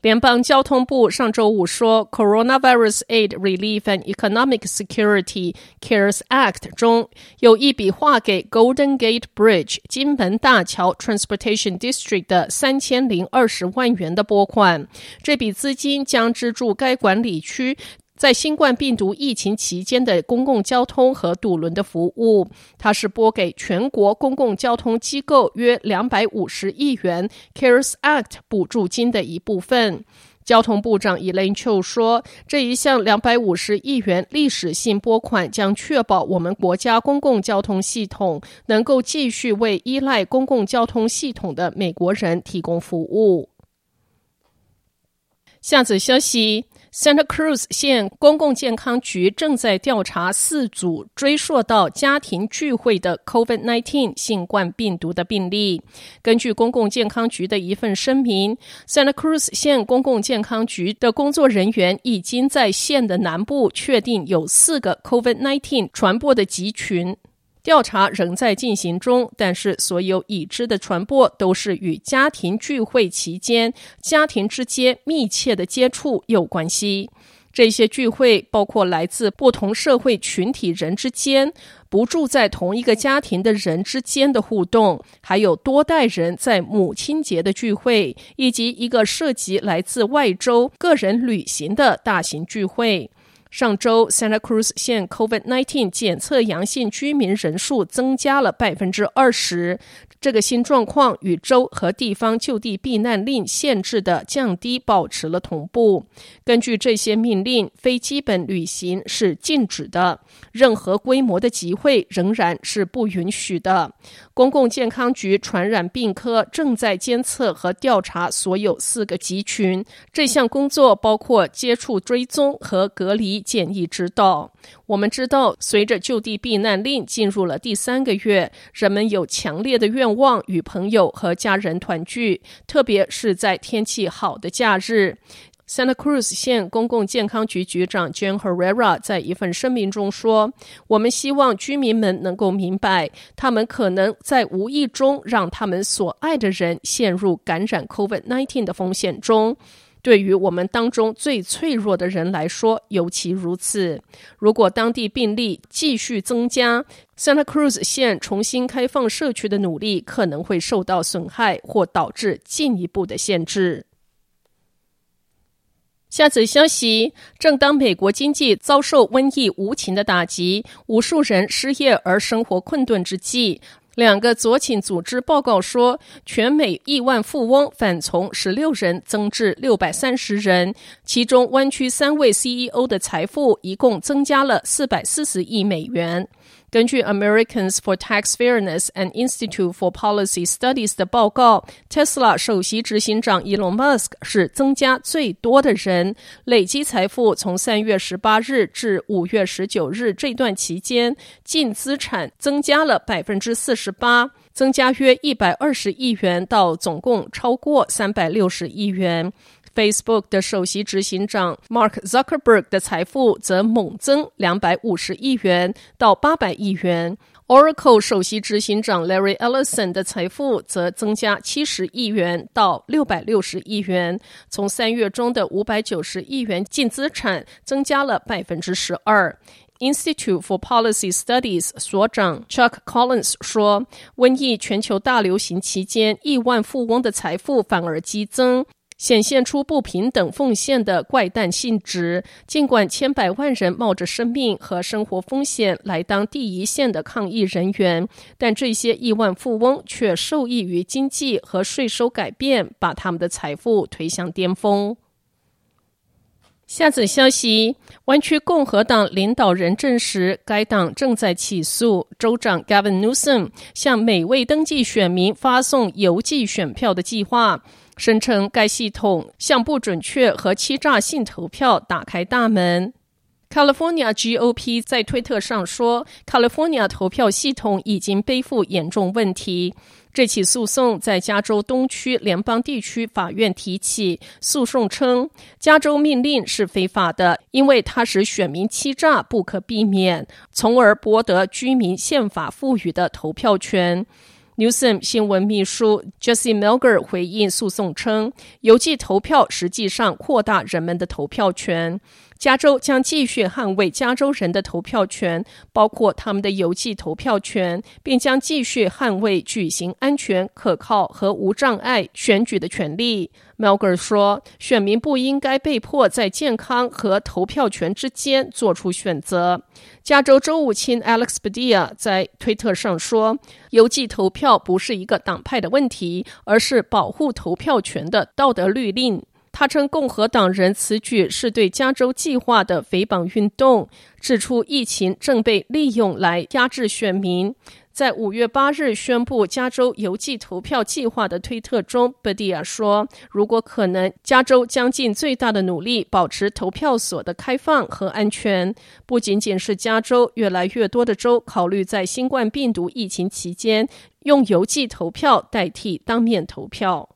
联邦交通部上周五说，Coronavirus Aid, Relief and Economic Security (CARES Act) 中有一笔划给 Golden Gate Bridge 金门大桥 Transportation District 的三千零二十万元的拨款，这笔资金将资助该管理区。在新冠病毒疫情期间的公共交通和渡轮的服务，它是拨给全国公共交通机构约两百五十亿元 CARES Act 补助金的一部分。交通部长 Elaine Chao 说：“这一项两百五十亿元历史性拨款将确保我们国家公共交通系统能够继续为依赖公共交通系统的美国人提供服务。”下则消息。Santa Cruz 县公共健康局正在调查四组追溯到家庭聚会的 COVID-19 新冠病毒的病例。根据公共健康局的一份声明，Santa Cruz 县公共健康局的工作人员已经在县的南部确定有四个 COVID-19 传播的集群。调查仍在进行中，但是所有已知的传播都是与家庭聚会期间家庭之间密切的接触有关系。这些聚会包括来自不同社会群体人之间、不住在同一个家庭的人之间的互动，还有多代人在母亲节的聚会，以及一个涉及来自外州个人旅行的大型聚会。上周，Santa Cruz 县 COVID-19 检测阳性居民人数增加了百分之二十。这个新状况与州和地方就地避难令限制的降低保持了同步。根据这些命令，非基本旅行是禁止的，任何规模的集会仍然是不允许的。公共健康局传染病科正在监测和调查所有四个集群。这项工作包括接触追踪和隔离建议之道。我们知道，随着就地避难令进入了第三个月，人们有强烈的愿望与朋友和家人团聚，特别是在天气好的假日。Santa Cruz 县公共健康局局长 Jan Herrera 在一份声明中说：“我们希望居民们能够明白，他们可能在无意中让他们所爱的人陷入感染 COVID-19 的风险中。”对于我们当中最脆弱的人来说，尤其如此。如果当地病例继续增加，Santa Cruz 县重新开放社区的努力可能会受到损害，或导致进一步的限制。下则消息：正当美国经济遭受瘟疫无情的打击，无数人失业而生活困顿之际。两个左倾组织报告说，全美亿万富翁反从十六人增至六百三十人，其中湾区三位 CEO 的财富一共增加了四百四十亿美元。根据 Americans for Tax Fairness and Institute for Policy Studies 的报告，Tesla 首席执行长 Elon Musk 是增加最多的人，累积财富从三月十八日至五月十九日这段期间，净资产增加了百分之四十八，增加约一百二十亿元，到总共超过三百六十亿元。Facebook 的首席执行长 Mark Zuckerberg 的财富则猛增两百五十亿元到八百亿元。Oracle 首席执行长 Larry Ellison 的财富则增加七十亿元到六百六十亿元，从三月中的五百九十亿元净资产增加了百分之十二。Institute for Policy Studies 所长 Chuck Collins 说：“瘟疫全球大流行期间，亿万富翁的财富反而激增。”显现出不平等奉献的怪诞性质。尽管千百万人冒着生命和生活风险来当第一线的抗疫人员，但这些亿万富翁却受益于经济和税收改变，把他们的财富推向巅峰。下则消息：湾区共和党领导人证实，该党正在起诉州长 Gavin Newsom 向每位登记选民发送邮寄选票的计划。声称该系统向不准确和欺诈性投票打开大门。California GOP 在推特上说，California 投票系统已经背负严重问题。这起诉讼在加州东区联邦地区法院提起。诉讼称，加州命令是非法的，因为它使选民欺诈不可避免，从而剥夺居民宪法赋予的投票权。Newsom 新闻秘书 Jesse Melger 回应诉讼称，邮寄投票实际上扩大人们的投票权。加州将继续捍卫加州人的投票权，包括他们的邮寄投票权，并将继续捍卫举行安全、可靠和无障碍选举的权利。Melger 说：“选民不应该被迫在健康和投票权之间做出选择。”加州州务卿 Alex Padilla 在推特上说：“邮寄投票不是一个党派的问题，而是保护投票权的道德律令。”他称共和党人此举是对加州计划的诽谤运动，指出疫情正被利用来压制选民。在五月八日宣布加州邮寄投票计划的推特中，贝蒂亚说：“如果可能，加州将尽最大的努力保持投票所的开放和安全。不仅仅是加州，越来越多的州考虑在新冠病毒疫情期间用邮寄投票代替当面投票。”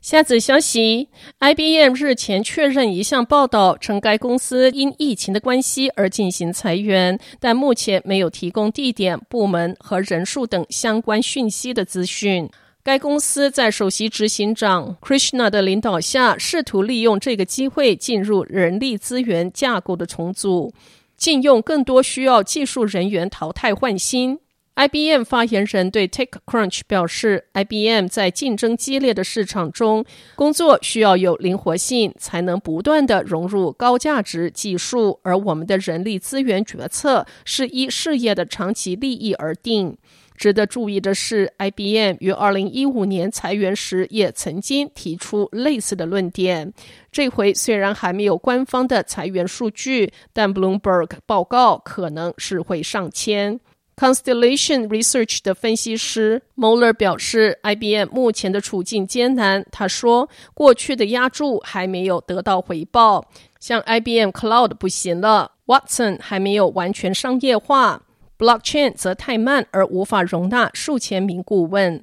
下则消息：IBM 日前确认一项报道，称该公司因疫情的关系而进行裁员，但目前没有提供地点、部门和人数等相关讯息的资讯。该公司在首席执行长 Krishna 的领导下，试图利用这个机会进入人力资源架构的重组，禁用更多需要技术人员淘汰换新。IBM 发言人对 TechCrunch 表示，IBM 在竞争激烈的市场中工作需要有灵活性，才能不断地融入高价值技术。而我们的人力资源决策是依事业的长期利益而定。值得注意的是，IBM 于2015年裁员时也曾经提出类似的论点。这回虽然还没有官方的裁员数据，但 Bloomberg 报告可能是会上千。Constellation Research 的分析师 Moller 表示，IBM 目前的处境艰难。他说，过去的压注还没有得到回报，像 IBM Cloud 不行了，Watson 还没有完全商业化，Blockchain 则太慢而无法容纳数千名顾问。